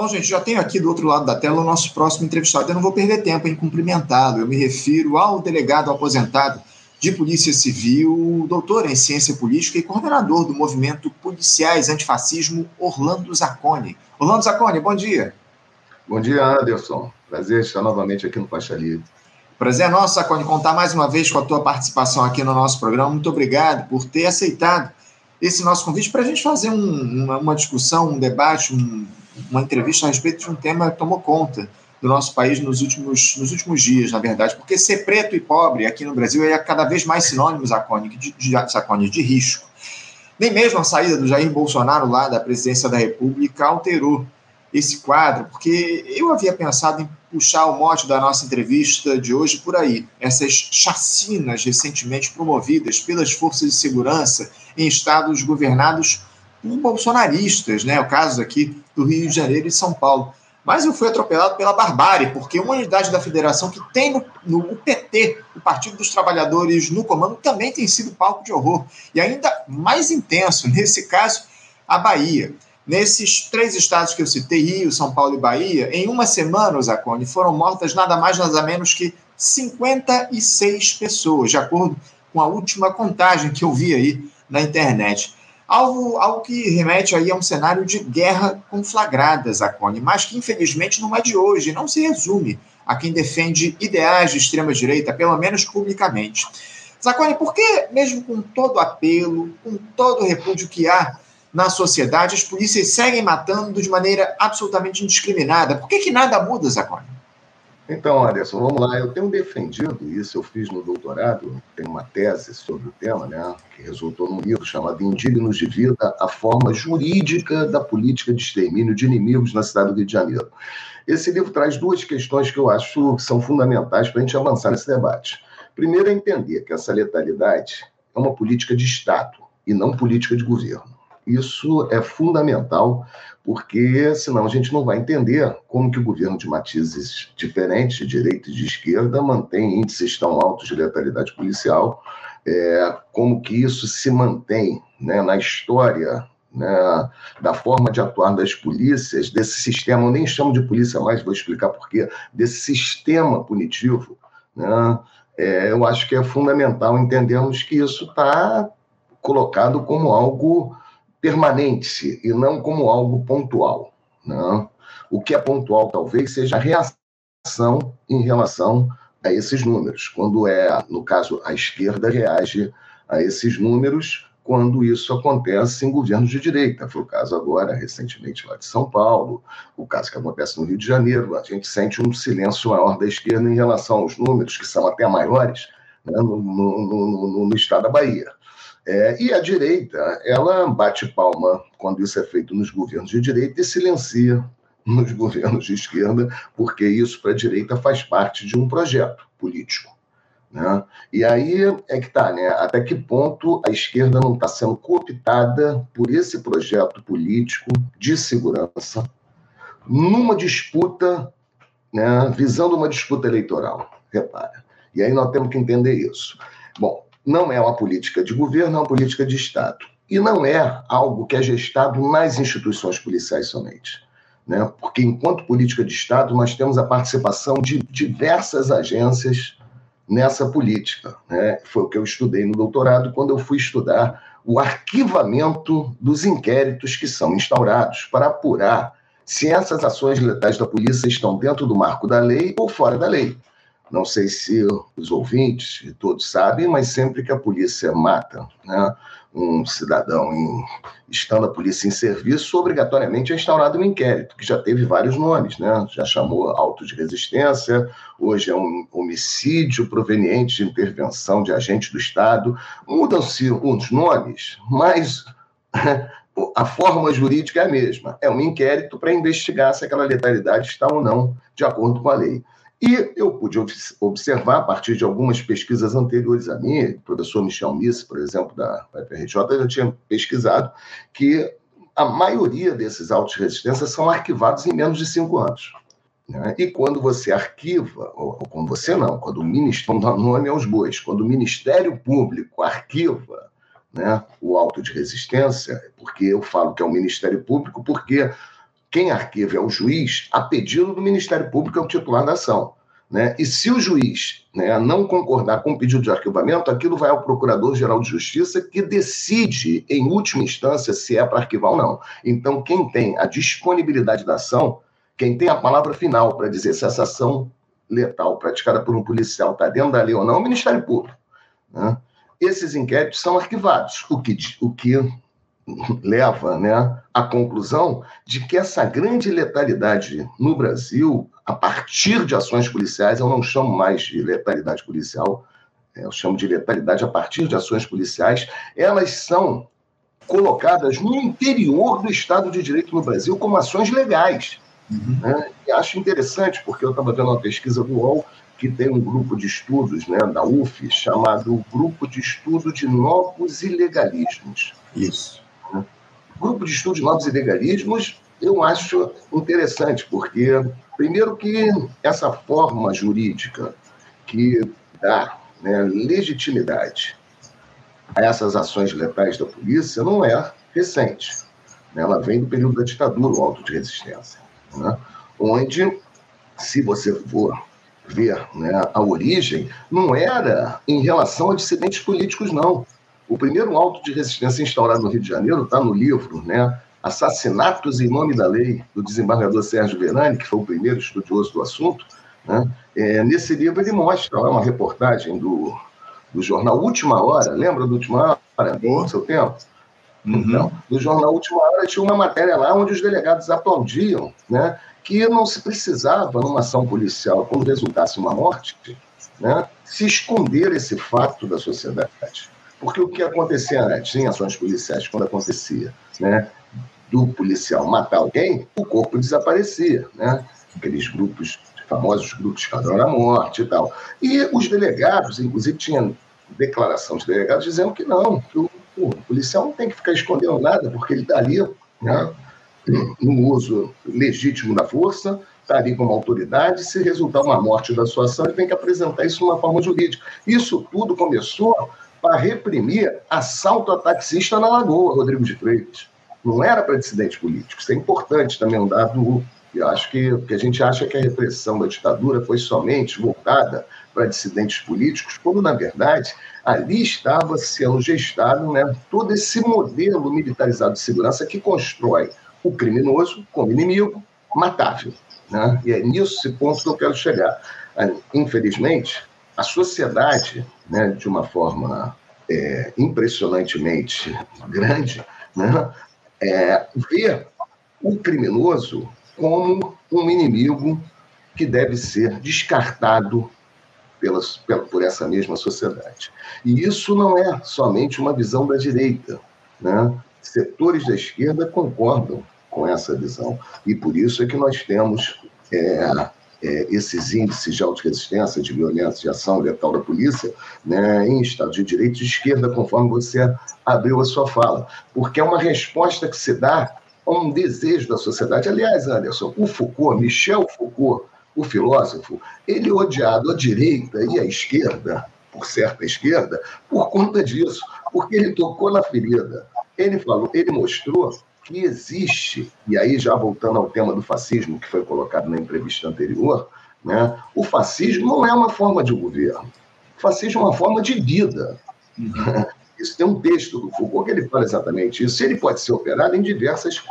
Bom, gente, já tenho aqui do outro lado da tela o nosso próximo entrevistado. Eu não vou perder tempo em cumprimentá-lo. Eu me refiro ao delegado aposentado de Polícia Civil, doutor em Ciência Política e coordenador do movimento Policiais Antifascismo, Orlando Zacconi. Orlando Zacconi, bom dia. Bom dia, Anderson. Prazer estar novamente aqui no Faixa Livre. Prazer é nosso, Zacconi, contar mais uma vez com a tua participação aqui no nosso programa. Muito obrigado por ter aceitado esse nosso convite para a gente fazer um, uma, uma, discussão, um debate, um, uma entrevista a respeito de um tema que tomou conta do nosso país nos últimos, nos últimos dias, na verdade, porque ser preto e pobre aqui no Brasil é cada vez mais sinônimo, Zacone, de, de, de risco. Nem mesmo a saída do Jair Bolsonaro lá da presidência da República alterou esse quadro, porque eu havia pensado em puxar o mote da nossa entrevista de hoje por aí. Essas chacinas recentemente promovidas pelas forças de segurança em estados governados por bolsonaristas, né? O caso aqui do Rio de Janeiro e São Paulo. Mas eu fui atropelado pela barbárie, porque uma unidade da federação que tem no, no PT, o Partido dos Trabalhadores no comando, também tem sido palco de horror. E ainda mais intenso, nesse caso, a Bahia. Nesses três estados que eu citei, Rio, São Paulo e Bahia, em uma semana, Zacone, foram mortas nada mais nada menos que 56 pessoas, de acordo com a última contagem que eu vi aí na internet. Algo, algo que remete aí a um cenário de guerra conflagrada, Zacone, mas que infelizmente não é de hoje, não se resume a quem defende ideais de extrema-direita, pelo menos publicamente. Zacone, por que, mesmo com todo o apelo, com todo o repúdio que há na sociedade, as polícias seguem matando de maneira absolutamente indiscriminada? Por que, que nada muda, Zacone? Então, Anderson, vamos lá. Eu tenho defendido isso, eu fiz no doutorado, tem uma tese sobre o tema, né, que resultou num livro chamado Indignos de Vida, a forma jurídica da política de extermínio de inimigos na cidade do Rio de Janeiro. Esse livro traz duas questões que eu acho que são fundamentais para a gente avançar nesse debate. Primeiro é entender que essa letalidade é uma política de Estado e não política de governo. Isso é fundamental, porque senão a gente não vai entender como que o governo de matizes diferentes, de direita e de esquerda, mantém índices tão altos de letalidade policial, é, como que isso se mantém né, na história né, da forma de atuar das polícias, desse sistema, eu nem chamo de polícia mais, vou explicar por quê, desse sistema punitivo, né, é, eu acho que é fundamental entendermos que isso está colocado como algo permanente e não como algo pontual. Né? O que é pontual talvez seja a reação em relação a esses números, quando é, no caso, a esquerda reage a esses números quando isso acontece em governos de direita. Foi o caso agora, recentemente, lá de São Paulo, o caso que acontece no Rio de Janeiro. A gente sente um silêncio maior da esquerda em relação aos números, que são até maiores, né, no, no, no, no estado da Bahia. É, e a direita, ela bate palma quando isso é feito nos governos de direita e silencia nos governos de esquerda, porque isso para a direita faz parte de um projeto político. Né? E aí é que está, né? Até que ponto a esquerda não está sendo cooptada por esse projeto político de segurança numa disputa, né? visando uma disputa eleitoral. Repara. E aí nós temos que entender isso. Bom, não é uma política de governo, é uma política de Estado. E não é algo que é gestado nas instituições policiais somente. Né? Porque, enquanto política de Estado, nós temos a participação de diversas agências nessa política. Né? Foi o que eu estudei no doutorado quando eu fui estudar o arquivamento dos inquéritos que são instaurados para apurar se essas ações letais da polícia estão dentro do marco da lei ou fora da lei. Não sei se os ouvintes todos sabem, mas sempre que a polícia mata né, um cidadão, em, estando a polícia em serviço, obrigatoriamente é instaurado um inquérito, que já teve vários nomes, né? já chamou auto de resistência, hoje é um homicídio proveniente de intervenção de agente do Estado. Mudam-se os nomes, mas a forma jurídica é a mesma. É um inquérito para investigar se aquela letalidade está ou não de acordo com a lei. E eu pude observar, a partir de algumas pesquisas anteriores a mim, o professor Michel Miss, por exemplo, da UFRJ, já tinha pesquisado que a maioria desses autos de resistência são arquivados em menos de cinco anos. Né? E quando você arquiva, ou, ou quando você não, quando o Ministério, não nome aos bois, quando o Ministério Público arquiva né, o auto de resistência, porque eu falo que é o Ministério Público, porque quem arquiva é o juiz, a pedido do Ministério Público, é o titular da ação. Né? E se o juiz né, não concordar com o pedido de arquivamento, aquilo vai ao Procurador-Geral de Justiça, que decide, em última instância, se é para arquivar ou não. Então, quem tem a disponibilidade da ação, quem tem a palavra final para dizer se essa ação letal praticada por um policial está dentro da lei ou não, é o Ministério Público. Né? Esses inquéritos são arquivados, o que, o que leva né, à conclusão de que essa grande letalidade no Brasil, a partir de ações policiais, eu não chamo mais de letalidade policial, é, eu chamo de letalidade a partir de ações policiais, elas são colocadas no interior do Estado de Direito no Brasil como ações legais. Uhum. Né? E acho interessante, porque eu estava vendo uma pesquisa do UOL que tem um grupo de estudos né, da UF chamado Grupo de Estudo de Novos Ilegalismos. Isso. Grupo de Estudos de Novos Ilegalismos, eu acho interessante, porque, primeiro, que essa forma jurídica que dá né, legitimidade a essas ações letais da polícia não é recente. Né? Ela vem do período da ditadura, o auto de resistência, né? onde, se você for ver né, a origem, não era em relação a dissidentes políticos, não. O primeiro auto de resistência instaurado no Rio de Janeiro está no livro, né? Assassinatos em Nome da Lei, do desembargador Sérgio Verani, que foi o primeiro estudioso do assunto. Né? É, nesse livro ele mostra, é uma reportagem do, do jornal Última Hora, lembra do Última Hora, do seu tempo? Uhum. Então, no jornal Última Hora tinha uma matéria lá onde os delegados aplaudiam né, que não se precisava, numa ação policial, quando resultasse uma morte, né, se esconder esse fato da sociedade. Porque o que acontecia antes, em ações policiais, quando acontecia, né, do policial matar alguém, o corpo desaparecia, né? Aqueles grupos, famosos grupos Esquadrão da Morte e tal. E os delegados, inclusive, tinham declaração de delegados dizendo que não, que o, o policial não tem que ficar escondendo nada, porque ele está ali né, no uso legítimo da força, está ali como autoridade, se resultar uma morte da sua ação, ele tem que apresentar isso de uma forma jurídica. Isso tudo começou para reprimir assalto a taxista na Lagoa, Rodrigo de Freitas. Não era para dissidente político. Isso é importante também, um dado. Eu acho que, que a gente acha que a repressão da ditadura foi somente voltada para dissidentes políticos, quando, na verdade, ali estava sendo gestado né, todo esse modelo militarizado de segurança que constrói o criminoso como inimigo matável. Né? E é nisso ponto que eu quero chegar. Infelizmente, a sociedade, né, de uma forma é, impressionantemente grande, né, é, vê o criminoso como um inimigo que deve ser descartado pelas, pela, por essa mesma sociedade. E isso não é somente uma visão da direita. Né? Setores da esquerda concordam com essa visão. E por isso é que nós temos é, é, esses índices de autorresistência, de violência, de ação letal da polícia, né, em Estado de Direito de esquerda, conforme você abriu a sua fala. Porque é uma resposta que se dá a um desejo da sociedade. Aliás, Anderson, o Foucault, Michel Foucault, o filósofo, ele é odiado à direita e à esquerda, por certa esquerda, por conta disso, porque ele tocou na ferida. Ele falou, ele mostrou que existe, e aí já voltando ao tema do fascismo, que foi colocado na entrevista anterior, né, o fascismo não é uma forma de governo. O fascismo é uma forma de vida. Uhum. Isso tem um texto do Foucault que ele fala exatamente isso. Ele pode ser operado em diversas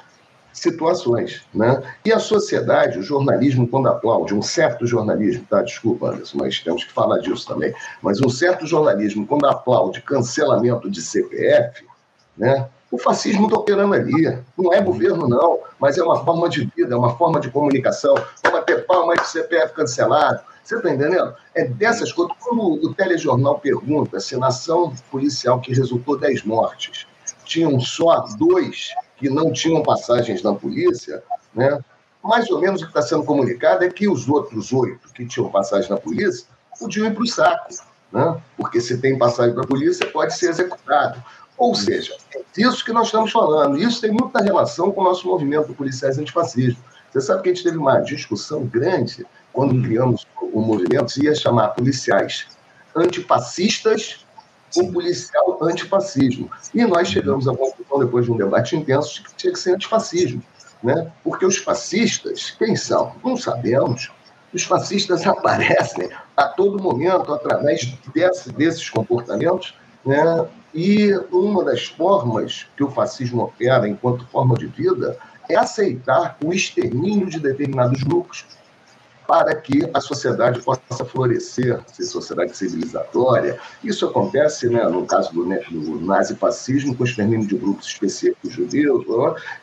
situações. Né? E a sociedade, o jornalismo, quando aplaude, um certo jornalismo, tá? Desculpa, Anderson, mas temos que falar disso também. Mas um certo jornalismo, quando aplaude cancelamento de CPF, né? O fascismo está operando ali. Não é governo, não, mas é uma forma de vida, é uma forma de comunicação. Vamos ter palma de CPF cancelado. Você está entendendo? É dessas coisas. Como o telejornal pergunta se na ação policial que resultou 10 mortes, tinham só dois que não tinham passagens na polícia, né? mais ou menos o que está sendo comunicado é que os outros oito que tinham passagem na polícia podiam ir para o saco. Né? Porque se tem passagem para a polícia, pode ser executado. Ou seja, é disso que nós estamos falando. Isso tem muita relação com o nosso movimento policiais antifascismo. Você sabe que a gente teve uma discussão grande quando hum. criamos o movimento, se ia chamar policiais antifascistas ou policial antifascismo. E nós chegamos à conclusão, depois de um debate intenso, de que tinha que ser antifascismo. né? porque os fascistas, quem são? Não sabemos. Os fascistas aparecem a todo momento através desse, desses comportamentos, né? e uma das formas que o fascismo opera enquanto forma de vida é aceitar o extermínio de determinados grupos para que a sociedade possa florescer, ser sociedade civilizatória. Isso acontece, né, no caso do, né, do nazifascismo, com o extermínio de grupos específicos judeus,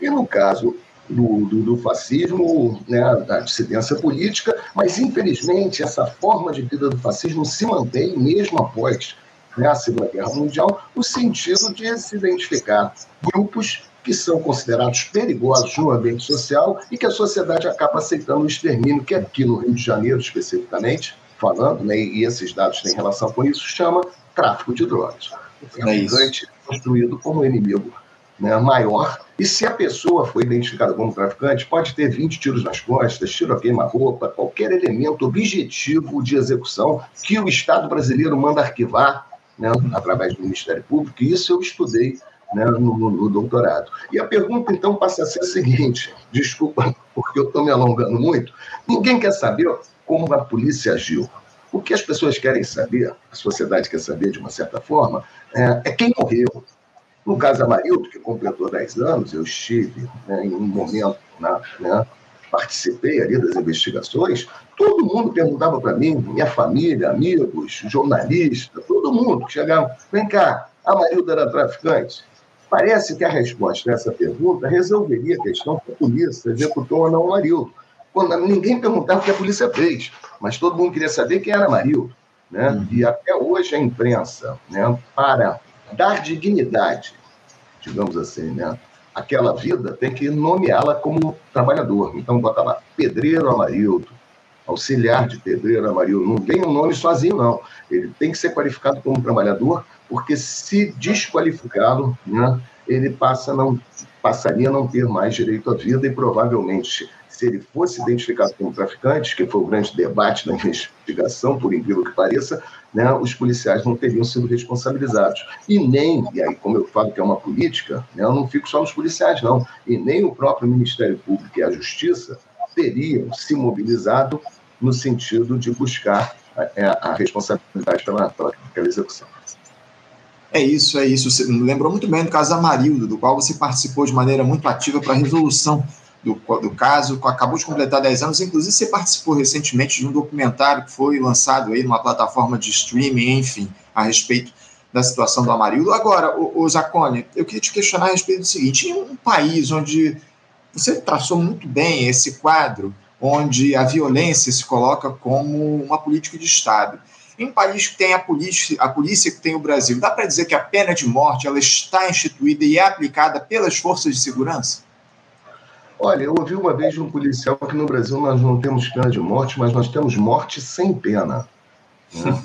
e no caso do, do, do, fascismo, né, da dissidência política, mas infelizmente essa forma de vida do fascismo se mantém mesmo após né, a Segunda Guerra Mundial, o sentido de se identificar grupos que são considerados perigosos no ambiente social e que a sociedade acaba aceitando o extermínio, que aqui no Rio de Janeiro, especificamente, falando, né, e esses dados têm relação com isso, chama tráfico de drogas. O traficante é construído como inimigo né, maior, e se a pessoa foi identificada como traficante, pode ter 20 tiros nas costas, tiro a queima-roupa, qualquer elemento objetivo de execução que o Estado brasileiro manda arquivar né, através do Ministério Público, e isso eu estudei né, no, no, doutorado. E a pergunta, então, passa a ser a seguinte: desculpa, porque eu estou me alongando muito. Ninguém quer saber como a polícia agiu. O que as pessoas querem saber, a sociedade quer saber de uma certa forma, é, é quem morreu. No caso Amarildo, que completou 10 anos, eu estive né, em um momento, na, né, participei ali das investigações, todo mundo perguntava para mim, minha família, amigos, jornalistas, todo mundo que chegava, vem cá, Amarildo era traficante? Parece que a resposta a essa pergunta resolveria a questão que a polícia executou ou não o Marildo. Quando ninguém perguntava o que a polícia fez, mas todo mundo queria saber quem era Marildo. Né? Uhum. E até hoje a imprensa, né, para dar dignidade, digamos assim, né, àquela vida, tem que nomeá-la como trabalhador. Então, bota lá, pedreiro Amarildo, auxiliar de pedreiro Amarildo. Não tem um nome sozinho, não. Ele tem que ser qualificado como trabalhador porque se desqualificá-lo, né, ele passa não, passaria a não ter mais direito à vida e provavelmente, se ele fosse identificado como traficante, que foi o grande debate da investigação, por incrível que pareça, né, os policiais não teriam sido responsabilizados. E nem, e aí como eu falo que é uma política, né, eu não fico só nos policiais, não, e nem o próprio Ministério Público e a Justiça teriam se mobilizado no sentido de buscar a, a responsabilidade pela, pela execução. É isso, é isso. Você lembrou muito bem do caso Amarildo, do qual você participou de maneira muito ativa para a resolução do, do caso, acabou de completar 10 anos. Inclusive, você participou recentemente de um documentário que foi lançado aí numa plataforma de streaming, enfim, a respeito da situação do Amarildo. Agora, o, o Zacone, eu queria te questionar a respeito do seguinte: em um país onde você traçou muito bem esse quadro, onde a violência se coloca como uma política de Estado. Em um país que tem a polícia, a polícia que tem o Brasil, dá para dizer que a pena de morte ela está instituída e é aplicada pelas forças de segurança? Olha, eu ouvi uma vez de um policial que no Brasil nós não temos pena de morte, mas nós temos morte sem pena. Né?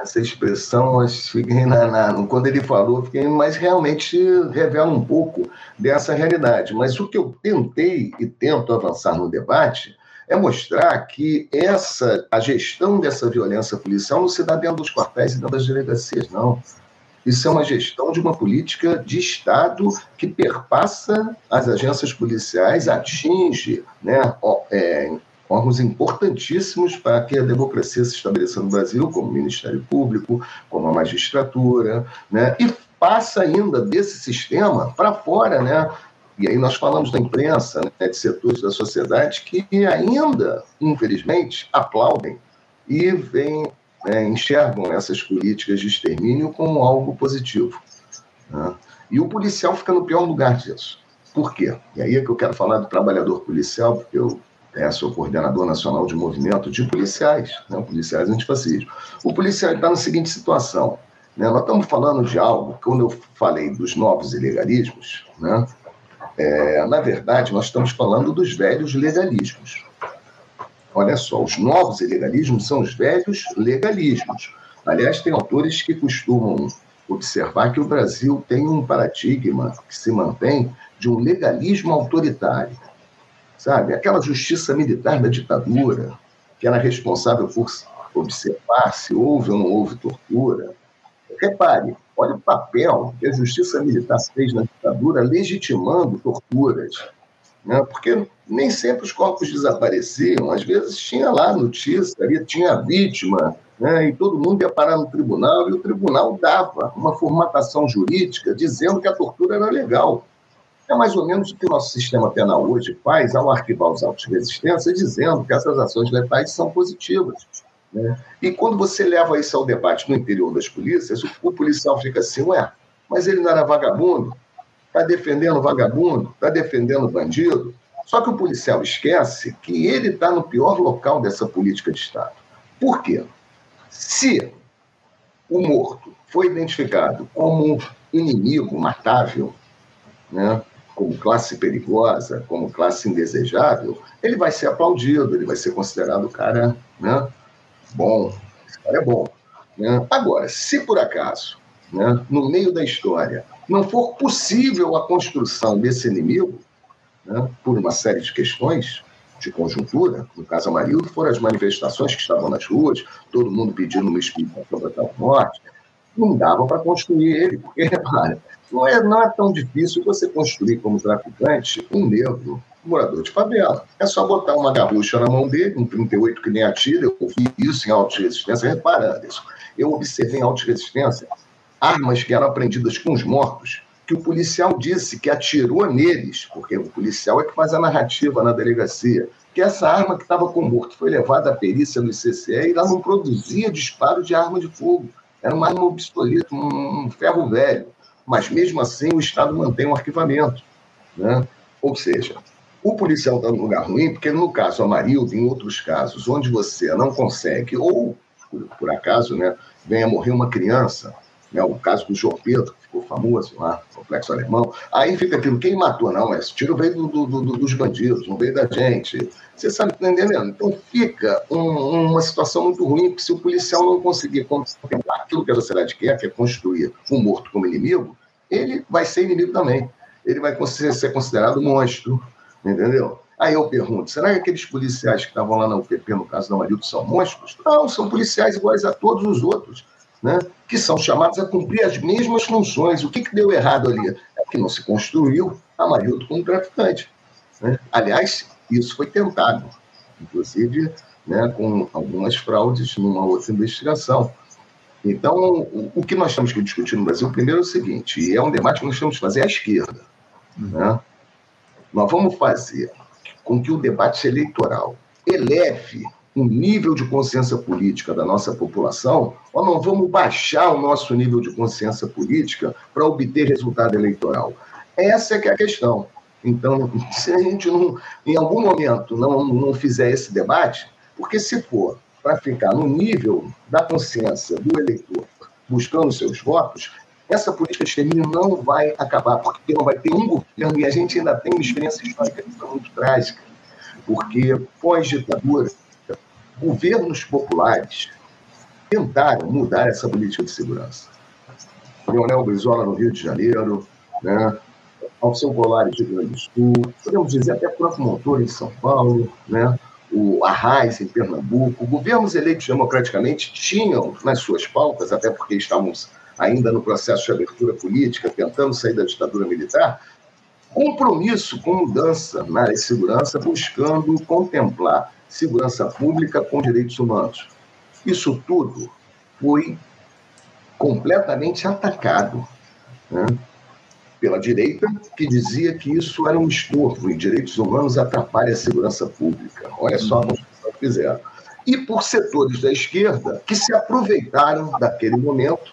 Essa expressão, fiquei na, na, quando ele falou, fiquei, mas realmente revela um pouco dessa realidade. Mas o que eu tentei e tento avançar no debate é mostrar que essa, a gestão dessa violência policial não se dá dentro dos quartéis e dentro das delegacias, não. Isso é uma gestão de uma política de Estado que perpassa as agências policiais, atinge né, é, órgãos importantíssimos para que a democracia se estabeleça no Brasil, como o Ministério Público, como a magistratura, né, e passa ainda desse sistema para fora, né, e aí nós falamos da imprensa, né, de setores da sociedade que ainda, infelizmente, aplaudem e vem, né, enxergam essas políticas de extermínio como algo positivo. Né? E o policial fica no pior lugar disso. Por quê? E aí é que eu quero falar do trabalhador policial, porque eu é, sou coordenador nacional de movimento de policiais, né, policiais antifascismo. O policial está na seguinte situação. Né, nós estamos falando de algo, quando eu falei dos novos ilegalismos, né, é, na verdade, nós estamos falando dos velhos legalismos. Olha só, os novos ilegalismos são os velhos legalismos. Aliás, tem autores que costumam observar que o Brasil tem um paradigma que se mantém de um legalismo autoritário. Sabe? Aquela justiça militar da ditadura, que era responsável por observar se houve ou não houve tortura. Repare, Olha o papel que a justiça militar fez na ditadura legitimando torturas. né? porque nem sempre os corpos desapareciam, às vezes tinha lá notícia, tinha a vítima, né? e todo mundo ia parar no tribunal, e o tribunal dava uma formatação jurídica dizendo que a tortura era legal. É mais ou menos o que o nosso sistema penal hoje faz ao arquivar os autos de resistência, dizendo que essas ações letais são positivas. Né? E quando você leva isso ao debate no interior das polícias, o, o policial fica assim, ué, mas ele não era vagabundo? Está defendendo vagabundo? Está defendendo bandido? Só que o policial esquece que ele está no pior local dessa política de Estado. Por quê? Se o morto foi identificado como inimigo matável, né, como classe perigosa, como classe indesejável, ele vai ser aplaudido, ele vai ser considerado o cara né, bom, esse cara é bom. Né? Agora, se por acaso, né, no meio da história, não for possível a construção desse inimigo, né, por uma série de questões de conjuntura, no caso Amarildo, foram as manifestações que estavam nas ruas, todo mundo pedindo uma explicação da tal morte, não dava para construir ele, porque, repara, não é, não é tão difícil você construir como traficante um negro morador de favela. É só botar uma garrucha na mão dele, um 38 que nem atira. Eu vi isso em alta resistência. Repara, Anderson, eu observei em alta resistência armas que eram apreendidas com os mortos, que o policial disse que atirou neles, porque o policial é que faz a narrativa na delegacia, que essa arma que estava com o morto foi levada à perícia no ICCE e ela não produzia disparo de arma de fogo. Era uma arma obsoleta, um ferro velho mas mesmo assim o Estado mantém um arquivamento. Né? Ou seja, o policial está num lugar ruim, porque no caso Amarildo, em outros casos, onde você não consegue, ou por, acaso, né, venha morrer uma criança, né, o caso do João Pedro, que ficou famoso lá, complexo alemão, aí fica aquilo, quem matou? Não, esse tiro veio do, do, do, dos bandidos, não veio da gente. Você sabe, tá entendendo? Então fica um, uma situação muito ruim, porque se o policial não conseguir contemplar aquilo que a sociedade quer, que é construir um morto como inimigo, ele vai ser inimigo também. Ele vai ser considerado monstro, entendeu? Aí eu pergunto, será que aqueles policiais que estavam lá na UPP, no caso da Marildo, são monstros? Não, são policiais iguais a todos os outros, né? que são chamados a cumprir as mesmas funções. O que, que deu errado ali? É que não se construiu a Marildo como traficante. Né? Aliás, isso foi tentado, inclusive né, com algumas fraudes numa outra investigação. Então, o, que nós temos que discutir no Brasil, primeiro, é o seguinte, e é um debate que nós temos que fazer à esquerda. Né? Nós vamos fazer com que o debate eleitoral eleve o nível de consciência política da nossa população, ou não vamos baixar o nosso nível de consciência política para obter resultado eleitoral? Essa é que é a questão. Então, se a gente não, em algum momento não, não fizer esse debate, porque se for para ficar no nível da consciência do eleitor buscando seus votos, essa política de extermínio não vai acabar, porque não vai ter um governo, e a gente ainda tem uma experiência histórica muito trágica, porque pós-ditadura, governos populares tentaram mudar essa política de segurança. Leonel Brizola no Rio de Janeiro, né? Alceu Colares de Grande Sul, podemos dizer até próprio Motor em São Paulo, né? o Arraes em Pernambuco, governos eleitos democraticamente tinham nas suas pautas, até porque estávamos ainda no processo de abertura política, tentando sair da ditadura militar, compromisso com mudança na área de segurança, buscando contemplar segurança pública com direitos humanos. Isso tudo foi completamente atacado. Né? pela direita, que dizia que isso era um estorvo em direitos humanos atrapalha a segurança pública. Olha só a construção que fizeram. E por setores da esquerda que se aproveitaram daquele momento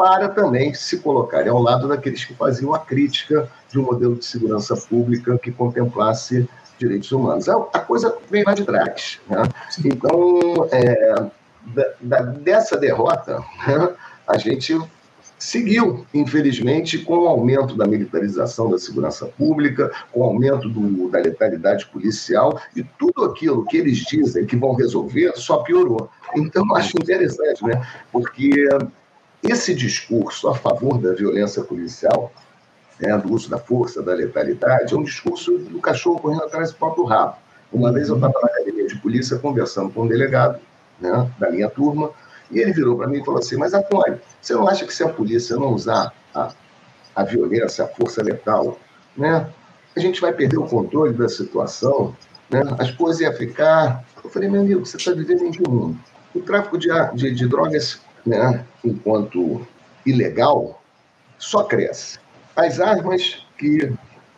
para também se colocarem ao lado daqueles que faziam a crítica de um modelo de segurança pública que contemplasse direitos humanos. A coisa vem lá de trás. Né? Então, é, da, da, dessa derrota, né, a gente seguiu, infelizmente, com o aumento da militarização da segurança pública, com o aumento do, da letalidade policial, e tudo aquilo que eles dizem que vão resolver só piorou. Então, acho interessante, né? porque esse discurso a favor da violência policial, né, do uso da força, da letalidade, é um discurso do cachorro correndo atrás do próprio rabo. Uma vez eu estava na academia de polícia conversando com um delegado né, da minha turma, e ele virou para mim e falou assim: Mas, Antônio, você não acha que se a polícia não usar a, a violência, a força letal, né, a gente vai perder o controle da situação, né? as coisas iam ficar. Eu falei, meu amigo, você está vivendo em que mundo? O tráfico de, de, de drogas, né, enquanto ilegal, só cresce. As armas que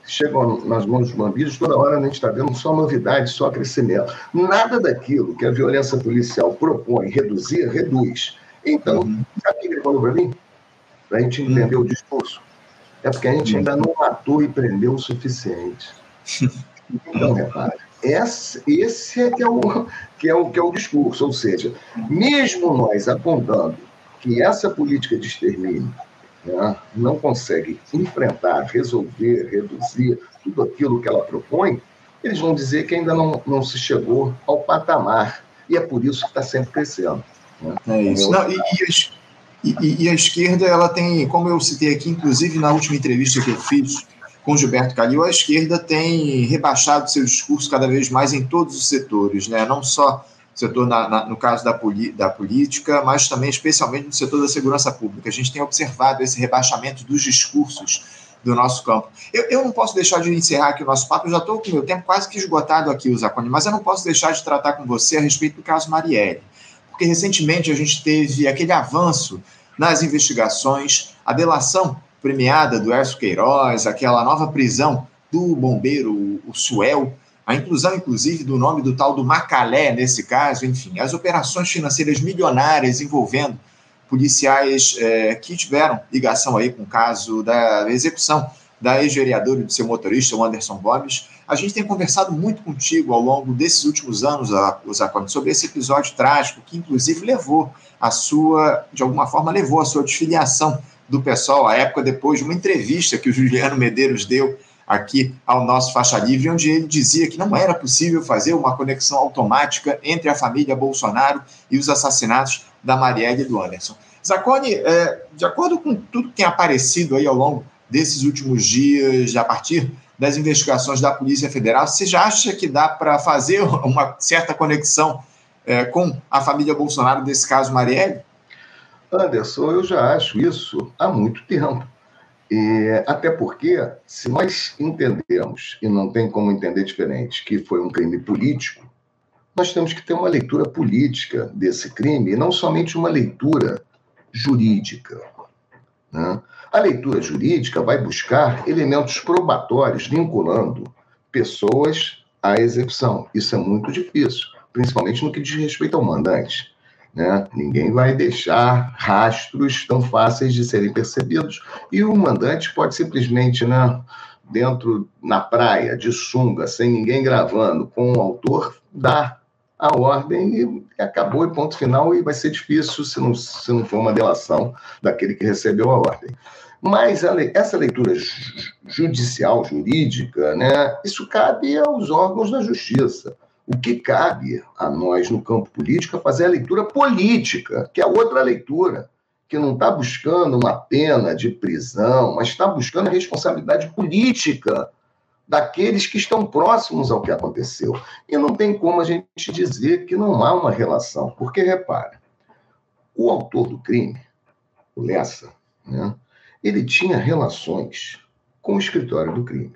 chegam nas mãos dos bandidos, toda hora a gente está vendo só novidade, só crescimento. Nada daquilo que a violência policial propõe reduzir, reduz. Então, uhum. sabe o que ele falou para mim? Para a gente entender uhum. o discurso. É porque a gente ainda não matou e prendeu o suficiente. Então, repare, esse, esse é, que é, o, que, é o, que é o discurso. Ou seja, mesmo nós apontando que essa política de extermínio né, não consegue enfrentar, resolver, reduzir tudo aquilo que ela propõe, eles vão dizer que ainda não, não se chegou ao patamar. E é por isso que está sempre crescendo. Né? É isso. Não, e, e, e, e, a esquerda, ela tem, como eu citei aqui, inclusive na última entrevista que eu fiz com Gilberto Calil, a esquerda tem rebaixado seu discurso cada vez mais em todos os setores, né? não só setor, na, na, no caso da, poli, da política, mas também, especialmente, no setor da segurança pública. A gente tem observado esse rebaixamento dos discursos do nosso campo. Eu, eu não posso deixar de encerrar aqui o nosso papo, eu já estou com o meu tempo quase que esgotado aqui, Zacone, mas eu não posso deixar de tratar com você a respeito do caso Marielle, porque recentemente a gente teve aquele avanço nas investigações, a delação premiada do Erso Queiroz, aquela nova prisão do bombeiro, o Suel, a inclusão, inclusive, do nome do tal do Macalé, nesse caso, enfim, as operações financeiras milionárias envolvendo policiais é, que tiveram ligação aí com o caso da execução da ex-vereadora e do seu motorista, o Anderson Gomes. A gente tem conversado muito contigo ao longo desses últimos anos, Zacone, sobre esse episódio trágico que, inclusive, levou a sua, de alguma forma, levou a sua desfiliação do pessoal, à época depois de uma entrevista que o Juliano Medeiros deu aqui ao nosso Faixa Livre, onde ele dizia que não era possível fazer uma conexão automática entre a família Bolsonaro e os assassinatos da Marielle e do Anderson. Zacone, é, de acordo com tudo que tem aparecido aí ao longo desses últimos dias, a partir das investigações da Polícia Federal, você já acha que dá para fazer uma certa conexão é, com a família Bolsonaro desse caso Marielle? Anderson, eu já acho isso há muito tempo. E, até porque, se nós entendemos, e não tem como entender diferente, que foi um crime político, nós temos que ter uma leitura política desse crime, e não somente uma leitura jurídica. Né? A leitura jurídica vai buscar elementos probatórios vinculando pessoas à execução. Isso é muito difícil, principalmente no que diz respeito ao mandante. Né? Ninguém vai deixar rastros tão fáceis de serem percebidos. E o mandante pode simplesmente, né, dentro na praia, de sunga, sem ninguém gravando, com o autor, dar a ordem e acabou, e ponto final, e vai ser difícil se não, se não for uma delação daquele que recebeu a ordem. Mas essa leitura judicial, jurídica, né, isso cabe aos órgãos da justiça. O que cabe a nós no campo político é fazer a leitura política, que é outra leitura, que não está buscando uma pena de prisão, mas está buscando a responsabilidade política daqueles que estão próximos ao que aconteceu. E não tem como a gente dizer que não há uma relação, porque, repara, o autor do crime, o Lessa, né, ele tinha relações com o escritório do crime.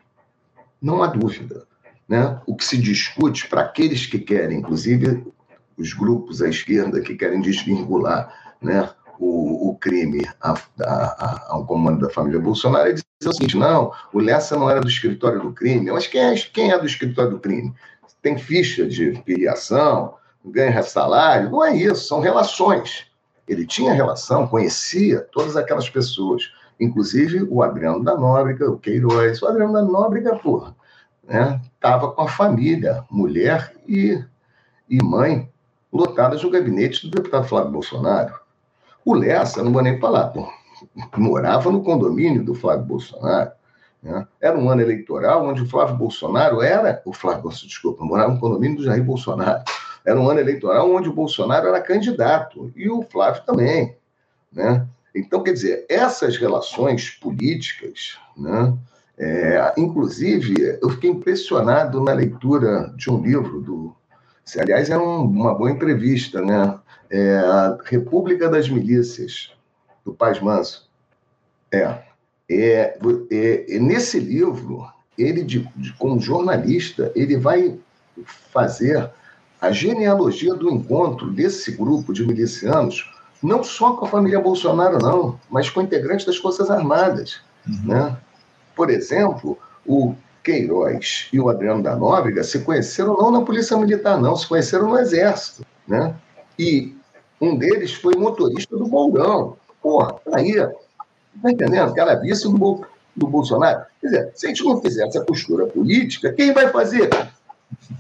Não há dúvida né? o que se discute para aqueles que querem, inclusive os grupos à esquerda que querem desvincular né, o, o crime a, a, ao comando da família Bolsonaro, é dizer o seguinte: não, o Lessa não era do escritório do crime, mas quem é, quem é do escritório do crime? Tem ficha de filiação, ganha salário? Não é isso, são relações. Ele tinha relação, conhecia todas aquelas pessoas, inclusive o Adriano da Nóbrega, o Queiroz. O Adriano da Nóbrega, porra, né? Estava com a família, mulher e, e mãe, lotadas no gabinete do deputado Flávio Bolsonaro. O Lessa, não vou nem falar, pô, morava no condomínio do Flávio Bolsonaro. Né? Era um ano eleitoral onde o Flávio Bolsonaro era. O Flávio, desculpa, morava no condomínio do Jair Bolsonaro. Era um ano eleitoral onde o Bolsonaro era candidato e o Flávio também. Né? Então, quer dizer, essas relações políticas, né, é, inclusive, eu fiquei impressionado na leitura de um livro do. Aliás, é um, uma boa entrevista, né? É, a República das Milícias, do Paz Manso. É, é, é, é, nesse livro, ele, de, de, como jornalista, ele vai fazer a genealogia do encontro desse grupo de milicianos, não só com a família Bolsonaro, não, mas com integrantes das Forças Armadas. Uhum. Né? Por exemplo, o Queiroz e o Adriano da Nóbrega se conheceram não na Polícia Militar, não, se conheceram no Exército. Né? E um deles foi motorista do Mourão. Porra, tá aí. Tá entendendo? Que era vice do, do Bolsonaro. Quer dizer, se a gente não fizer essa postura política, quem vai fazer?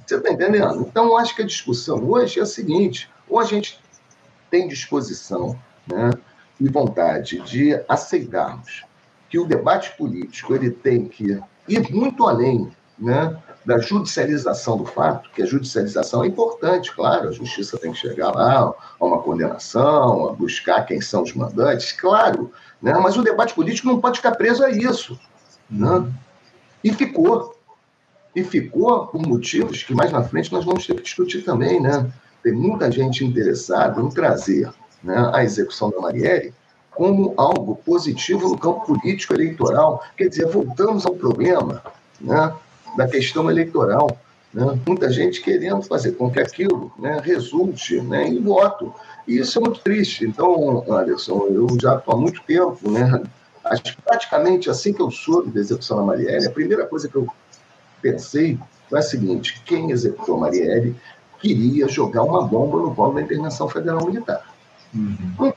Você está entendendo? Então, acho que a discussão hoje é a seguinte: ou a gente tem disposição né, e vontade de aceitarmos que o debate político ele tem que ir muito além né, da judicialização do fato, que a judicialização é importante, claro, a justiça tem que chegar lá a uma condenação, a buscar quem são os mandantes, claro, né, mas o debate político não pode ficar preso a isso. Né? E ficou. E ficou por motivos que mais na frente nós vamos ter que discutir também. Né? Tem muita gente interessada em trazer né, a execução da Marielle como algo positivo no campo político eleitoral. Quer dizer, voltamos ao problema né, da questão eleitoral. Né? Muita gente querendo fazer com que aquilo né, resulte né, em voto. E isso é muito triste. Então, Anderson, eu já estou há muito tempo, né, praticamente assim que eu soube da execução da Marielle, a primeira coisa que eu pensei foi a seguinte: quem executou a Marielle queria jogar uma bomba no colo da intervenção federal militar. Uhum.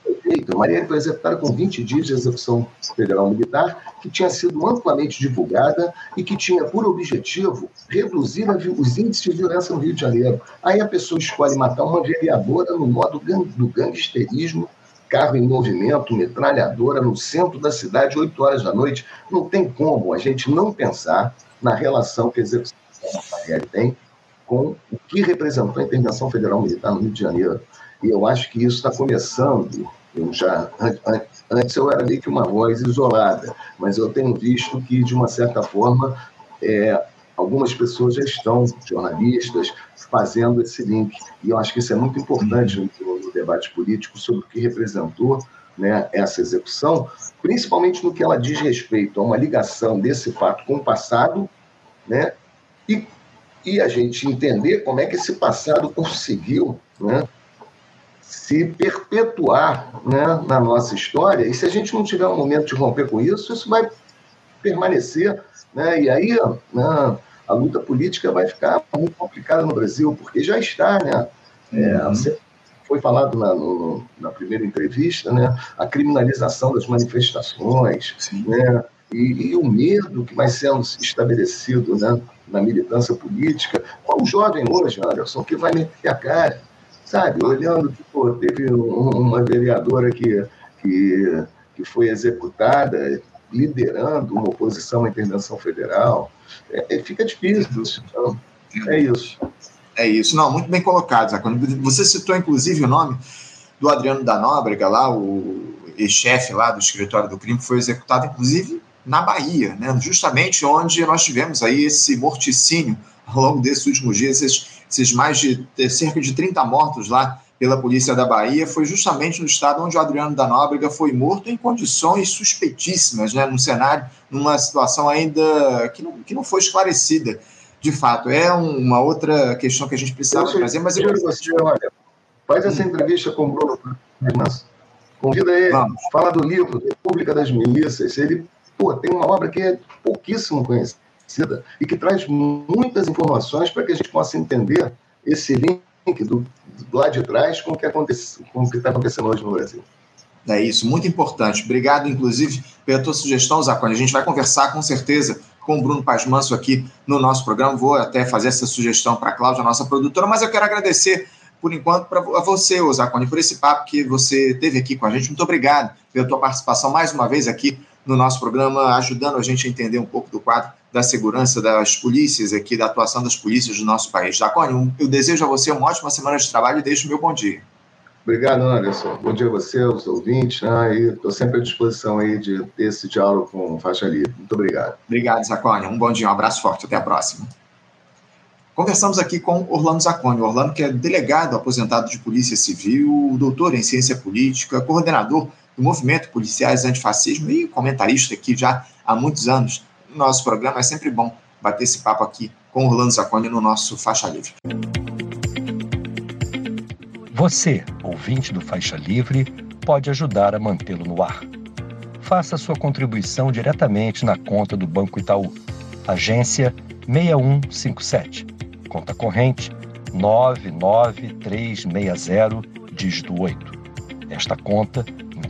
Não foi feito. A Marielle foi executada com 20 dias de execução federal militar, que tinha sido amplamente divulgada e que tinha por objetivo reduzir os índices de violência no Rio de Janeiro. Aí a pessoa escolhe matar uma vereadora no modo do gangsterismo, carro em movimento, metralhadora no centro da cidade, 8 horas da noite. Não tem como a gente não pensar na relação que a execução tem com o que representou a intervenção federal militar no Rio de Janeiro. E eu acho que isso está começando. Eu já antes eu era meio que uma voz isolada, mas eu tenho visto que de uma certa forma é, algumas pessoas já estão jornalistas fazendo esse link. E eu acho que isso é muito importante no, no debate político sobre o que representou né, essa execução, principalmente no que ela diz respeito a uma ligação desse fato com o passado, né, e, e a gente entender como é que esse passado conseguiu né, se perpetuar né, na nossa história, e se a gente não tiver um momento de romper com isso, isso vai permanecer, né, e aí né, a luta política vai ficar muito complicada no Brasil, porque já está, né, é, uhum. foi falado na, no, na primeira entrevista, né, a criminalização das manifestações, né, e, e, o medo que vai sendo estabelecido né, na militância política. Qual o jovem hoje, Anderson, que vai meter a cara? Sabe? Olhando que pô, teve um, uma vereadora que, que, que foi executada liderando uma oposição à intervenção federal. É, fica difícil. Então, é isso. É isso. Não, muito bem colocado, Zacone. Você citou, inclusive, o nome do Adriano da Nóbrega, lá, o ex-chefe lá do escritório do crime, que foi executado, inclusive, na Bahia, né? justamente onde nós tivemos aí esse morticínio ao longo desses últimos dias, esses esses mais de cerca de 30 mortos lá pela polícia da Bahia, foi justamente no estado onde o Adriano da Nóbrega foi morto em condições suspeitíssimas, né, num cenário, numa situação ainda que não, que não foi esclarecida. De fato, é uma outra questão que a gente precisava trazer, mas eu... Você, olha, faz essa entrevista com o Bruno Convida ele, Vamos. fala do livro República das Milícias. Ele pô, tem uma obra que é pouquíssimo conhecida e que traz muitas informações para que a gente possa entender esse link do, do lado de trás com o que está acontecendo hoje no Brasil. É isso, muito importante. Obrigado, inclusive, pela tua sugestão, Zacone. A gente vai conversar com certeza com o Bruno Paz Manso aqui no nosso programa. Vou até fazer essa sugestão para a Cláudia, nossa produtora, mas eu quero agradecer, por enquanto, para você, Zacone, por esse papo que você teve aqui com a gente. Muito obrigado pela tua participação mais uma vez aqui no nosso programa, ajudando a gente a entender um pouco do quadro da segurança das polícias aqui, da atuação das polícias do nosso país. Jacone, eu desejo a você uma ótima semana de trabalho e deixo o meu bom dia. Obrigado, Anderson. Bom dia a você, aos ouvintes, né? e estou sempre à disposição aí de ter esse diálogo com faixa livre. Muito obrigado. Obrigado, Zacone. Um bom dia, um abraço forte. Até a próxima. Conversamos aqui com Orlando Zacone. Orlando, que é delegado aposentado de Polícia Civil, doutor em Ciência Política, coordenador do Movimento Policiais Antifascismo e comentarista aqui já há muitos anos no nosso programa. É sempre bom bater esse papo aqui com Orlando Zaconi no nosso Faixa Livre. Você, ouvinte do Faixa Livre, pode ajudar a mantê-lo no ar. Faça sua contribuição diretamente na conta do Banco Itaú, agência 6157, conta corrente 99360, dígito 8. Esta conta